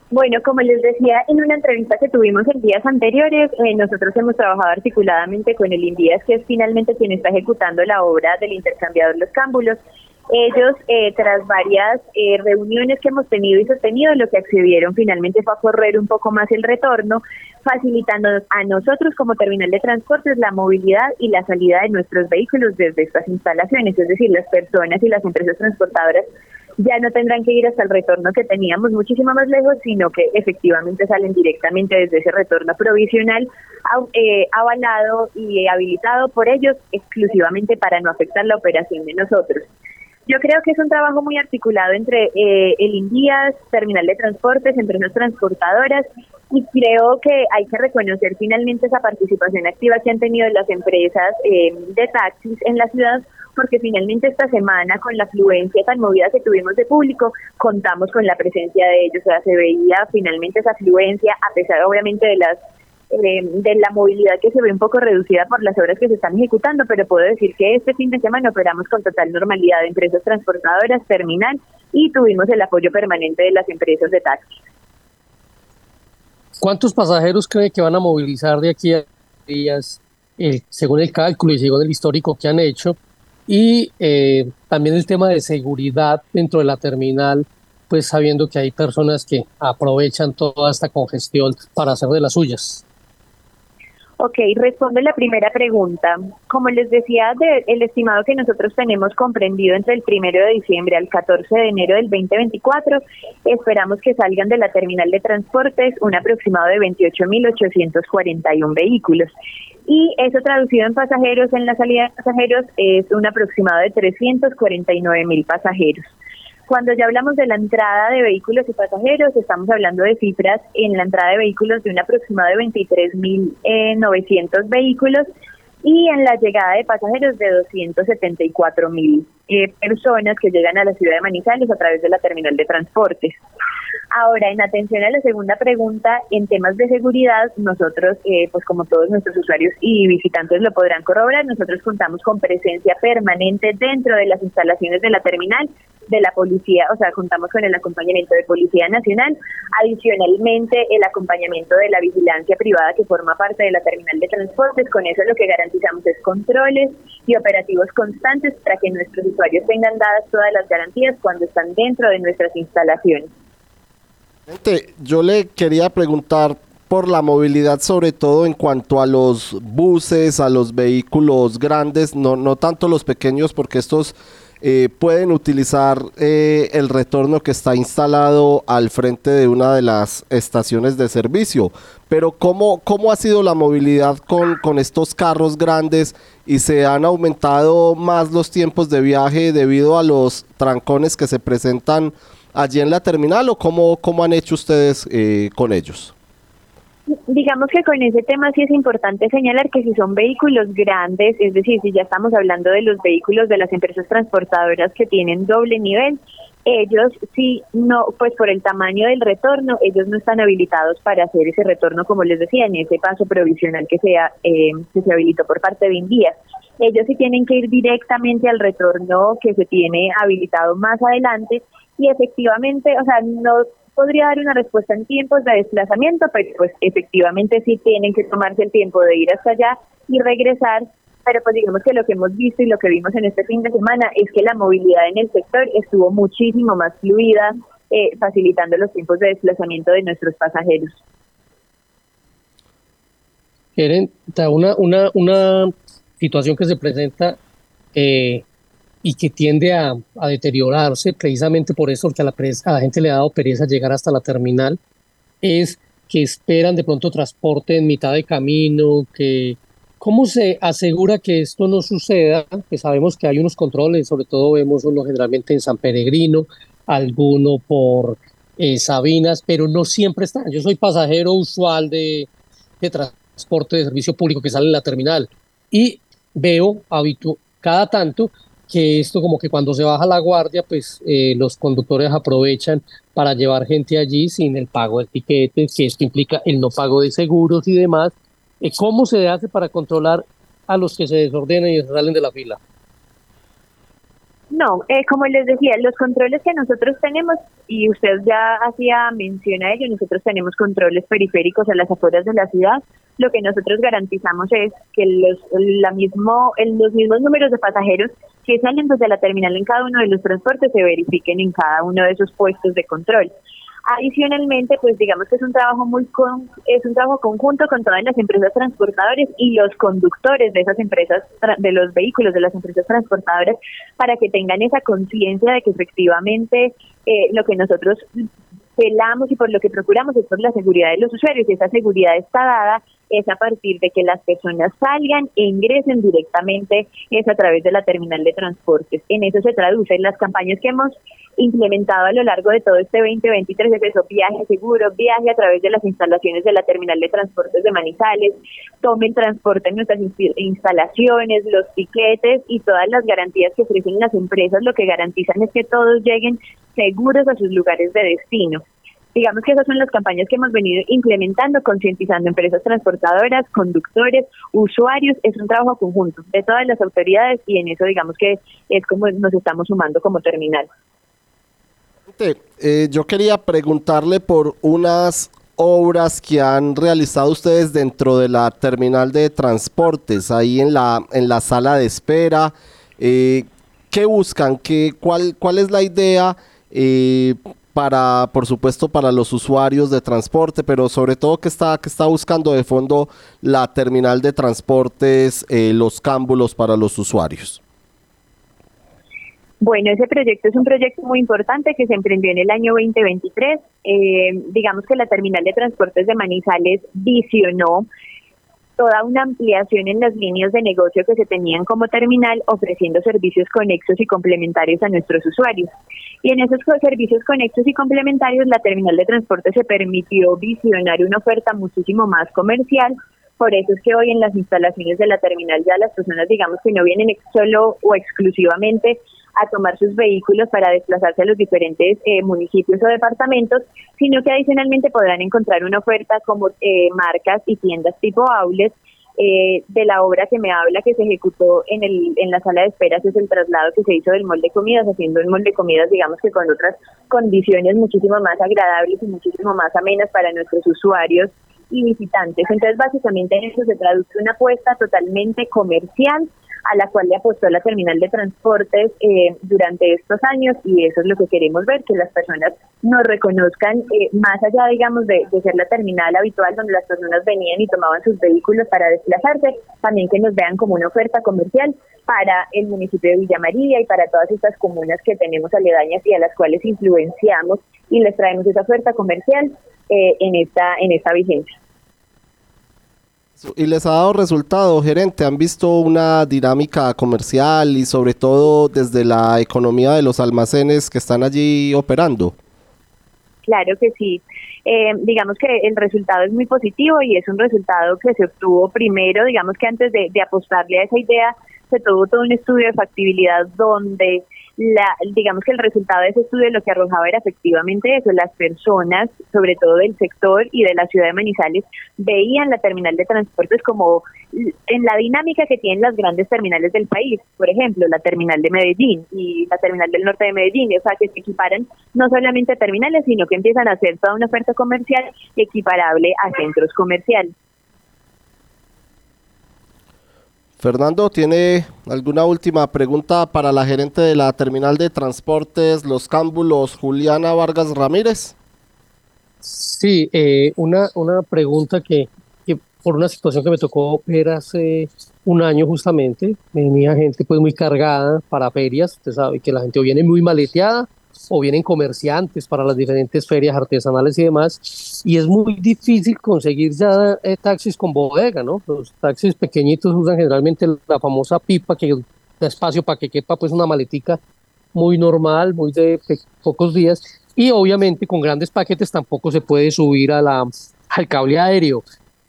Bueno, como les decía en una entrevista que tuvimos en días anteriores, eh, nosotros hemos trabajado articuladamente con el INVIAS, que es finalmente quien está ejecutando la obra del intercambiador Los Cámbulos. Ellos, eh, tras varias eh, reuniones que hemos tenido y sostenido, lo que accedieron finalmente fue a correr un poco más el retorno, facilitando a nosotros como terminal de transportes la movilidad y la salida de nuestros vehículos desde estas instalaciones, es decir, las personas y las empresas transportadoras ya no tendrán que ir hasta el retorno que teníamos muchísimo más lejos, sino que efectivamente salen directamente desde ese retorno provisional eh, avalado y habilitado por ellos exclusivamente para no afectar la operación de nosotros. Yo creo que es un trabajo muy articulado entre eh, el INDIAS, Terminal de Transportes, empresas transportadoras, y creo que hay que reconocer finalmente esa participación activa que han tenido las empresas eh, de taxis en la ciudad porque finalmente esta semana con la afluencia tan movida que tuvimos de público, contamos con la presencia de ellos, o sea, se veía finalmente esa afluencia, a pesar obviamente de las eh, de la movilidad que se ve un poco reducida por las obras que se están ejecutando, pero puedo decir que este fin de semana operamos con total normalidad de empresas transportadoras, terminal y tuvimos el apoyo permanente de las empresas de taxis. ¿Cuántos pasajeros cree que van a movilizar de aquí a días, eh, según el cálculo y según el histórico que han hecho? Y eh, también el tema de seguridad dentro de la terminal, pues sabiendo que hay personas que aprovechan toda esta congestión para hacer de las suyas. Ok, respondo la primera pregunta. Como les decía, el estimado que nosotros tenemos comprendido entre el primero de diciembre al 14 de enero del 2024, esperamos que salgan de la terminal de transportes un aproximado de 28.841 vehículos. Y eso traducido en pasajeros, en la salida de pasajeros, es un aproximado de 349.000 pasajeros. Cuando ya hablamos de la entrada de vehículos y pasajeros, estamos hablando de cifras en la entrada de vehículos de un aproximado de 23.900 eh, vehículos y en la llegada de pasajeros de 274.000 eh, personas que llegan a la ciudad de Manizales a través de la terminal de transportes. Ahora, en atención a la segunda pregunta, en temas de seguridad, nosotros, eh, pues como todos nuestros usuarios y visitantes lo podrán corroborar, nosotros contamos con presencia permanente dentro de las instalaciones de la terminal de la policía, o sea, contamos con el acompañamiento de Policía Nacional, adicionalmente el acompañamiento de la vigilancia privada que forma parte de la terminal de transportes, con eso lo que garantizamos es controles y operativos constantes para que nuestros usuarios tengan dadas todas las garantías cuando están dentro de nuestras instalaciones. Yo le quería preguntar por la movilidad, sobre todo en cuanto a los buses, a los vehículos grandes, no, no tanto los pequeños, porque estos eh, pueden utilizar eh, el retorno que está instalado al frente de una de las estaciones de servicio. Pero ¿cómo, cómo ha sido la movilidad con, con estos carros grandes y se han aumentado más los tiempos de viaje debido a los trancones que se presentan allí en la terminal o cómo, cómo han hecho ustedes eh, con ellos? Digamos que con ese tema sí es importante señalar que si son vehículos grandes, es decir, si ya estamos hablando de los vehículos de las empresas transportadoras que tienen doble nivel, ellos sí no, pues por el tamaño del retorno, ellos no están habilitados para hacer ese retorno, como les decía, en ese paso provisional que, sea, eh, que se habilitó por parte de Invías. Ellos sí tienen que ir directamente al retorno que se tiene habilitado más adelante y efectivamente, o sea, no podría dar una respuesta en tiempos de desplazamiento, pero pues efectivamente sí tienen que tomarse el tiempo de ir hasta allá y regresar, pero pues digamos que lo que hemos visto y lo que vimos en este fin de semana es que la movilidad en el sector estuvo muchísimo más fluida, eh, facilitando los tiempos de desplazamiento de nuestros pasajeros. Quieren una, una, una situación que se presenta eh, y que tiende a, deteriorarse precisamente por eso, porque a la, a la gente le ha dado pereza llegar hasta la terminal, es que esperan de pronto transporte en mitad de camino, que ¿cómo se asegura que esto no suceda? Que sabemos que hay unos controles, sobre todo vemos uno generalmente en San Peregrino, alguno por eh, Sabinas, pero no siempre están. Yo soy pasajero usual de, de transporte de servicio público que sale en la terminal y veo habitu cada tanto que esto como que cuando se baja la guardia, pues eh, los conductores aprovechan para llevar gente allí sin el pago de tiquetes, que esto implica el no pago de seguros y demás. Eh, ¿Cómo se hace para controlar a los que se desordenan y se salen de la fila? No, eh, como les decía, los controles que nosotros tenemos, y usted ya hacía mención a ello, nosotros tenemos controles periféricos a las afueras de la ciudad. Lo que nosotros garantizamos es que los, la mismo, los mismos números de pasajeros que salen desde la terminal en cada uno de los transportes se verifiquen en cada uno de esos puestos de control. Adicionalmente, pues digamos que es un trabajo muy con, es un trabajo conjunto con todas las empresas transportadoras y los conductores de esas empresas de los vehículos de las empresas transportadoras para que tengan esa conciencia de que efectivamente eh, lo que nosotros velamos y por lo que procuramos es por la seguridad de los usuarios y esa seguridad está dada es a partir de que las personas salgan e ingresen directamente es a través de la terminal de transportes. En eso se traducen las campañas que hemos implementado a lo largo de todo este 2023 es eso, viaje seguro, viaje a través de las instalaciones de la terminal de transportes de Manizales, tomen transporte en nuestras instalaciones, los tiquetes y todas las garantías que ofrecen las empresas, lo que garantizan es que todos lleguen seguros a sus lugares de destino. Digamos que esas son las campañas que hemos venido implementando, concientizando empresas transportadoras, conductores, usuarios. Es un trabajo conjunto de todas las autoridades y en eso digamos que es como nos estamos sumando como terminal. Eh, yo quería preguntarle por unas obras que han realizado ustedes dentro de la terminal de transportes, ahí en la, en la sala de espera. Eh, ¿Qué buscan? ¿Qué, cuál, ¿Cuál es la idea eh, para, por supuesto, para los usuarios de transporte, pero sobre todo que está, que está buscando de fondo la terminal de transportes, eh, los cámbulos para los usuarios? Bueno, ese proyecto es un proyecto muy importante que se emprendió en el año 2023. Eh, digamos que la terminal de transportes de Manizales visionó toda una ampliación en las líneas de negocio que se tenían como terminal, ofreciendo servicios conexos y complementarios a nuestros usuarios. Y en esos servicios conexos y complementarios, la terminal de transporte se permitió visionar una oferta muchísimo más comercial. Por eso es que hoy en las instalaciones de la terminal ya las personas, digamos que no vienen solo o exclusivamente a tomar sus vehículos para desplazarse a los diferentes eh, municipios o departamentos, sino que adicionalmente podrán encontrar una oferta como eh, marcas y tiendas tipo outlets eh, de la obra que me habla que se ejecutó en, el, en la sala de esperas es el traslado que se hizo del molde de comidas, haciendo el molde de comidas, digamos que con otras condiciones muchísimo más agradables y muchísimo más amenas para nuestros usuarios y visitantes. Entonces, básicamente en eso se traduce una apuesta totalmente comercial a la cual le apostó la terminal de transportes eh, durante estos años y eso es lo que queremos ver, que las personas nos reconozcan eh, más allá, digamos, de, ser la terminal habitual donde las personas venían y tomaban sus vehículos para desplazarse, también que nos vean como una oferta comercial para el municipio de Villa María y para todas estas comunas que tenemos aledañas y a las cuales influenciamos y les traemos esa oferta comercial eh, en esta en esta vigencia. ¿Y les ha dado resultado, gerente? ¿Han visto una dinámica comercial y sobre todo desde la economía de los almacenes que están allí operando? Claro que sí. Eh, digamos que el resultado es muy positivo y es un resultado que se obtuvo primero, digamos que antes de, de apostarle a esa idea, se tuvo todo un estudio de factibilidad donde la, digamos que el resultado de ese estudio lo que arrojaba era efectivamente eso, las personas, sobre todo del sector y de la ciudad de Manizales, veían la terminal de transportes como en la dinámica que tienen las grandes terminales del país, por ejemplo, la terminal de Medellín y la terminal del norte de Medellín, o sea, que se equiparan no solamente a terminales, sino que empiezan a hacer toda una oferta comercial equiparable a centros comerciales. Fernando, ¿tiene alguna última pregunta para la gerente de la terminal de transportes Los Cámbulos, Juliana Vargas Ramírez? Sí, eh, una, una pregunta que, que, por una situación que me tocó ver hace un año justamente, venía gente pues muy cargada para ferias, usted sabe que la gente viene muy maleteada o vienen comerciantes para las diferentes ferias artesanales y demás, y es muy difícil conseguir ya eh, taxis con bodega, ¿no? Los taxis pequeñitos usan generalmente la famosa pipa que da espacio para que quepa pues una maletica muy normal, muy de pocos días, y obviamente con grandes paquetes tampoco se puede subir al cable aéreo.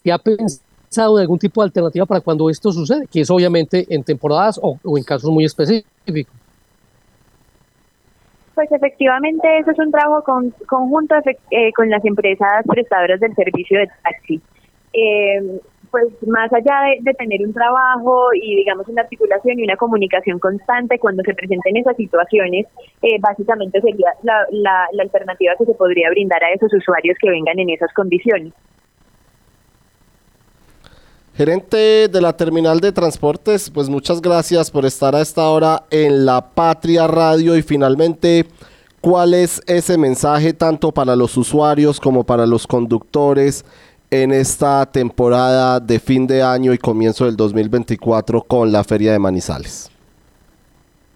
¿Y ha pensado en algún tipo de alternativa para cuando esto sucede? Que es obviamente en temporadas o en casos muy específicos. Pues efectivamente eso es un trabajo con, conjunto eh, con las empresas prestadoras del servicio de taxi. Eh, pues más allá de, tener un trabajo y digamos una articulación y una comunicación constante cuando se presenten esas situaciones, eh, básicamente sería la, alternativa que se podría brindar a esos usuarios que vengan en esas condiciones. Gerente de la terminal de transportes, pues muchas gracias por estar a esta hora en la Patria Radio y finalmente, ¿cuál es ese mensaje tanto para los usuarios como para los conductores en esta temporada de fin de año y comienzo del 2024 con la Feria de Manizales?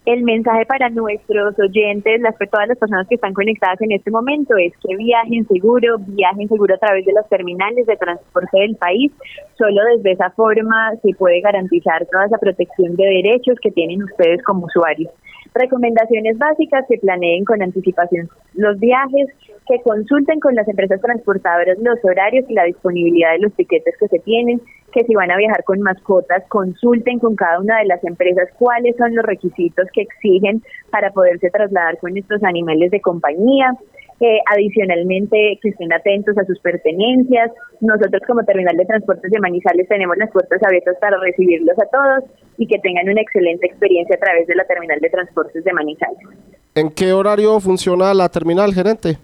El mensaje para nuestros oyentes, las, todas las personas que están conectadas en este momento, es que viajen seguro, viajen seguro a través de los terminales de transporte del país. Solo desde esa forma se puede garantizar toda esa protección de derechos que tienen ustedes como usuarios. Recomendaciones básicas que planeen con anticipación los viajes, que consulten con las empresas transportadoras los horarios y la disponibilidad de los tiquetes que se tienen, que si van a viajar con mascotas, consulten con cada una de las empresas cuáles son los requisitos que exigen para poderse trasladar con estos animales de compañía. Eh, adicionalmente, que estén atentos a sus pertenencias. Nosotros como Terminal de Transportes de Manizales tenemos las puertas abiertas para recibirlos a todos y que tengan una excelente experiencia a través de la Terminal de Transportes de Manizales. ¿En qué horario funciona la terminal, gerente?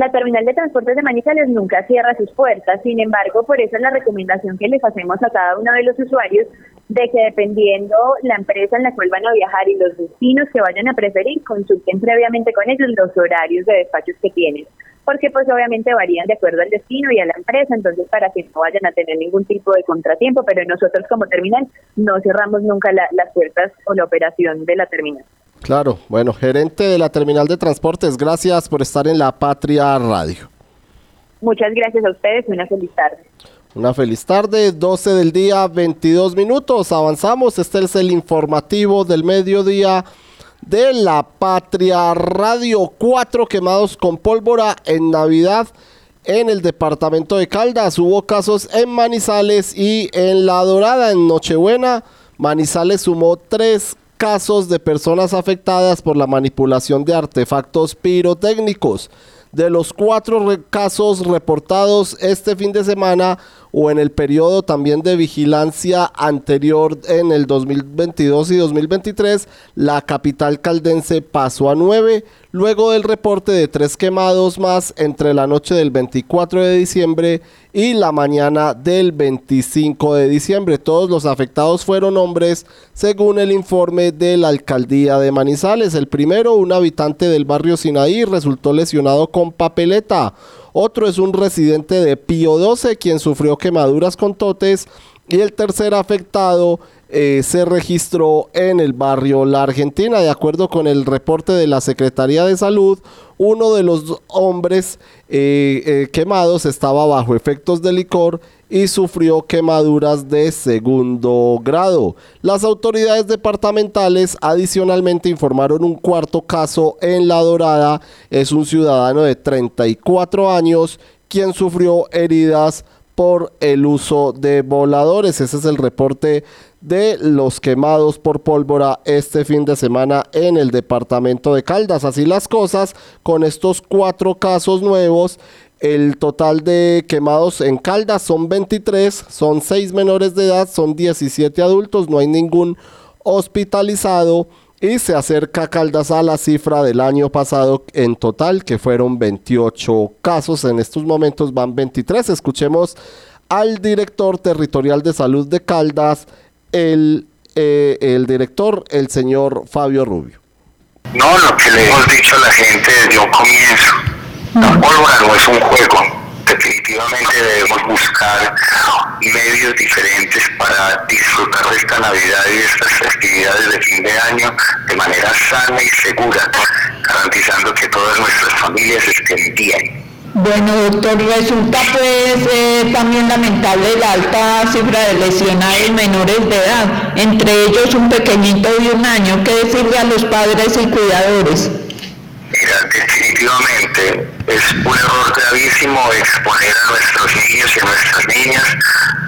La terminal de transportes de Manizales nunca cierra sus puertas, sin embargo, por eso es la recomendación que les hacemos a cada uno de los usuarios de que dependiendo la empresa en la cual van a viajar y los destinos que vayan a preferir, consulten previamente con ellos los horarios de despachos que tienen, porque pues obviamente varían de acuerdo al destino y a la empresa, entonces para que no vayan a tener ningún tipo de contratiempo, pero nosotros como terminal no cerramos nunca las puertas o la operación de la terminal. Claro, bueno, gerente de la terminal de transportes, gracias por estar en la Patria Radio. Muchas gracias a ustedes y una feliz tarde. Una feliz tarde, 12 del día, 22 minutos. Avanzamos. Este es el informativo del mediodía de la Patria Radio. Cuatro quemados con pólvora en Navidad en el departamento de Caldas. Hubo casos en Manizales y en La Dorada en Nochebuena. Manizales sumó tres casos de personas afectadas por la manipulación de artefactos pirotécnicos. De los cuatro casos reportados este fin de semana, o en el periodo también de vigilancia anterior en el 2022 y 2023, la capital caldense pasó a 9, luego del reporte de tres quemados más entre la noche del 24 de diciembre y la mañana del 25 de diciembre. Todos los afectados fueron hombres, según el informe de la alcaldía de Manizales. El primero, un habitante del barrio Sinaí, resultó lesionado con papeleta. Otro es un residente de Pío 12, quien sufrió quemaduras con totes. Y el tercer afectado eh, se registró en el barrio La Argentina. De acuerdo con el reporte de la Secretaría de Salud, uno de los hombres eh, eh, quemados estaba bajo efectos de licor y sufrió quemaduras de segundo grado. Las autoridades departamentales adicionalmente informaron un cuarto caso en La Dorada. Es un ciudadano de 34 años quien sufrió heridas por el uso de voladores. Ese es el reporte de los quemados por pólvora este fin de semana en el departamento de Caldas. Así las cosas, con estos cuatro casos nuevos, el total de quemados en Caldas son 23, son 6 menores de edad, son 17 adultos, no hay ningún hospitalizado y se acerca Caldas a la cifra del año pasado en total, que fueron 28 casos. En estos momentos van 23. Escuchemos al director territorial de salud de Caldas, el, eh, el director, el señor Fabio Rubio. No, lo que le hemos dicho a la gente desde un comienzo la pólvora no es un juego. Definitivamente debemos buscar medios diferentes para disfrutar de esta Navidad y de estas festividades de fin de año de manera sana y segura, garantizando que todas nuestras familias estén bien. Bueno, doctor, resulta pues eh, también lamentable la alta cifra de lesionados menores de edad, entre ellos un pequeñito de un año. ¿Qué decirle a los padres y cuidadores? Mira, definitivamente es un error gravísimo exponer a nuestros niños y a nuestras niñas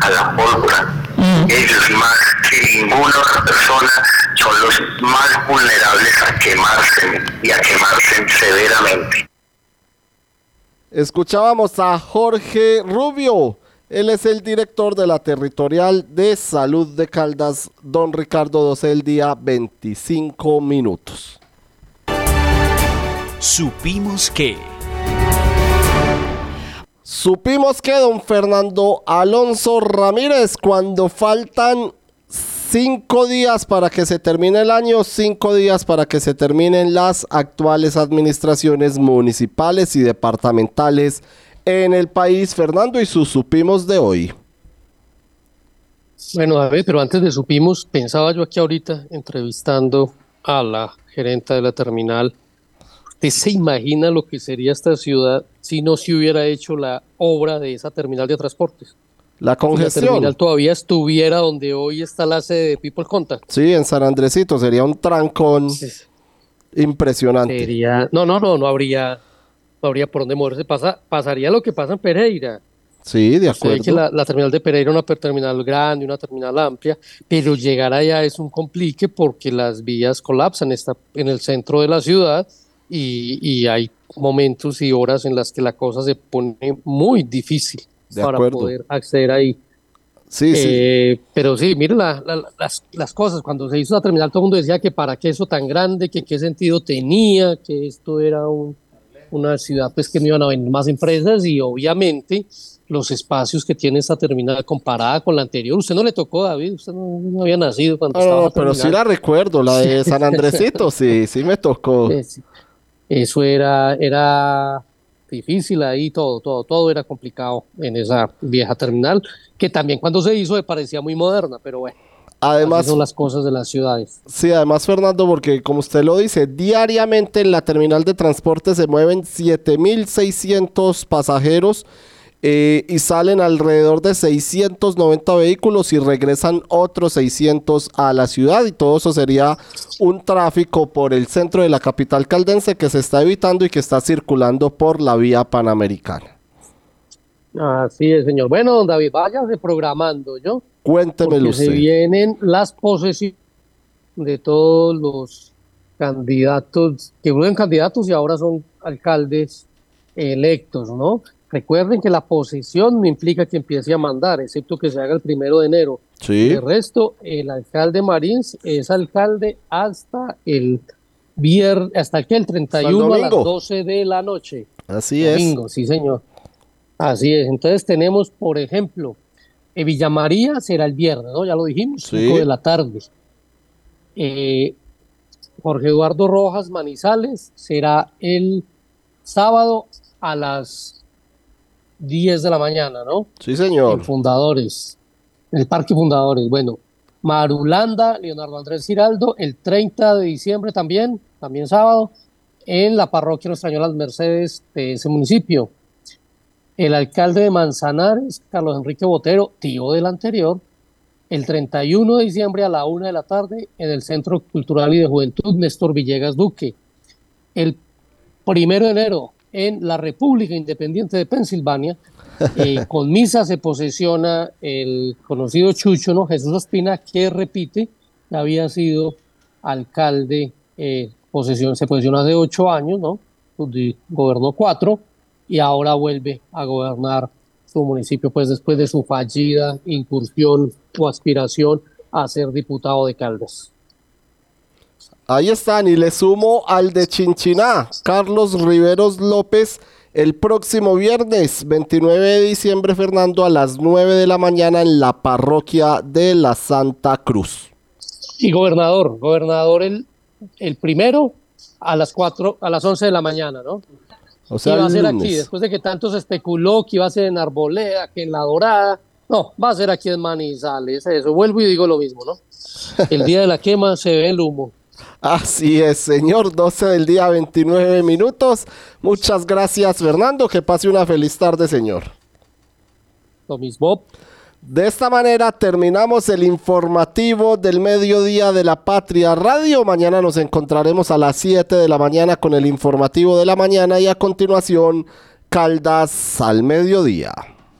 a la pólvora. Mm. Ellos más que ninguna otra persona son los más vulnerables a quemarse y a quemarse severamente. Escuchábamos a Jorge Rubio. Él es el director de la Territorial de Salud de Caldas, don Ricardo Dosel, día 25 minutos. Supimos que... Supimos que don Fernando Alonso Ramírez, cuando faltan cinco días para que se termine el año, cinco días para que se terminen las actuales administraciones municipales y departamentales en el país. Fernando, y sus supimos de hoy. Bueno, a ver, pero antes de supimos, pensaba yo aquí ahorita entrevistando a la gerenta de la terminal ¿Usted se imagina lo que sería esta ciudad si no se hubiera hecho la obra de esa terminal de transportes? La congestión. La terminal todavía estuviera donde hoy está la sede de People Contact. Sí, en San Andresito sería un trancón impresionante. Sería, no, no, no, no habría, no habría por dónde moverse. Pasa, pasaría lo que pasa en Pereira. Sí, de acuerdo. que la, la, terminal de Pereira es una terminal grande, una terminal amplia, pero llegar allá es un complique porque las vías colapsan. Está en el centro de la ciudad y, hay momentos y horas en las que la cosa se pone muy difícil para poder acceder ahí. Sí, sí. Eh, pero sí, mire las, las, cosas. Cuando se hizo la terminal, todo el mundo decía que para qué eso tan grande, que qué sentido tenía, que esto era un, una ciudad pues que no iban a venir más empresas y obviamente los espacios que tiene esta terminal comparada con la anterior. Usted no le tocó, David, usted no, había nacido cuando estaba. No, pero sí la recuerdo, la de San Andresito, sí, sí me tocó. Eso era, era difícil ahí, todo, todo, todo era complicado en esa vieja terminal, que también cuando se hizo me parecía muy moderna, pero bueno. Además, son las cosas de las ciudades. Sí, además, Fernando, porque como usted lo dice, diariamente en la terminal de transporte se mueven 7.600 pasajeros eh, y salen alrededor de 690 vehículos y regresan otros 600 a la ciudad y todo eso sería un tráfico por el centro de la capital caldense que se está evitando y que está circulando por la vía panamericana. Así es, señor. Bueno, don David, váyase programando, ¿yo? Cuéntemelo usted. Se vienen las posesiones de todos los candidatos, que fueron candidatos y ahora son alcaldes electos, ¿no? Recuerden que la posesión no implica que empiece a mandar, excepto que se haga el primero de enero. Sí. El resto, el alcalde Marins es alcalde hasta el viernes, hasta que el 31 a las 12 de la noche. Así Domingo, sí, señor. Así es. Entonces tenemos, por ejemplo, eh, Villa María será el viernes, ¿no? Ya lo dijimos, 5 de la tarde. Eh, Jorge Eduardo Rojas Manizales será el sábado a las 10 de la mañana, ¿no? Sí, señor. En Fundadores, en el Parque Fundadores. Bueno, Marulanda, Leonardo Andrés Giraldo, el 30 de diciembre también, también sábado, en la parroquia Nuestra Señora las Mercedes de ese municipio. El alcalde de Manzanares, Carlos Enrique Botero, tío del anterior, el 31 de diciembre a la una de la tarde en el Centro Cultural y de Juventud Néstor Villegas Duque. El primero de enero en la República Independiente de Pensilvania. Eh, con misa se posesiona el conocido Chucho, ¿no? Jesús Ospina, que repite, había sido alcalde, eh, posesión, se posesiona hace ocho años, ¿no? Gobernó cuatro y ahora vuelve a gobernar su municipio, pues después de su fallida incursión o aspiración a ser diputado de Caldas. Ahí están, y le sumo al de Chinchiná, Carlos Riveros López, el próximo viernes 29 de diciembre, Fernando, a las 9 de la mañana en la parroquia de la Santa Cruz. Y gobernador, gobernador el, el primero a las 4, a las 11 de la mañana, ¿no? O sea, va a ser aquí, después de que tanto se especuló que iba a ser en Arboleda, que en La Dorada, no, va a ser aquí en Manizales, eso, vuelvo y digo lo mismo, ¿no? El día de la quema se ve el humo. Así es, señor. 12 del día, 29 minutos. Muchas gracias, Fernando. Que pase una feliz tarde, señor. Lo mismo. De esta manera terminamos el informativo del mediodía de la Patria Radio. Mañana nos encontraremos a las 7 de la mañana con el informativo de la mañana y a continuación Caldas al mediodía.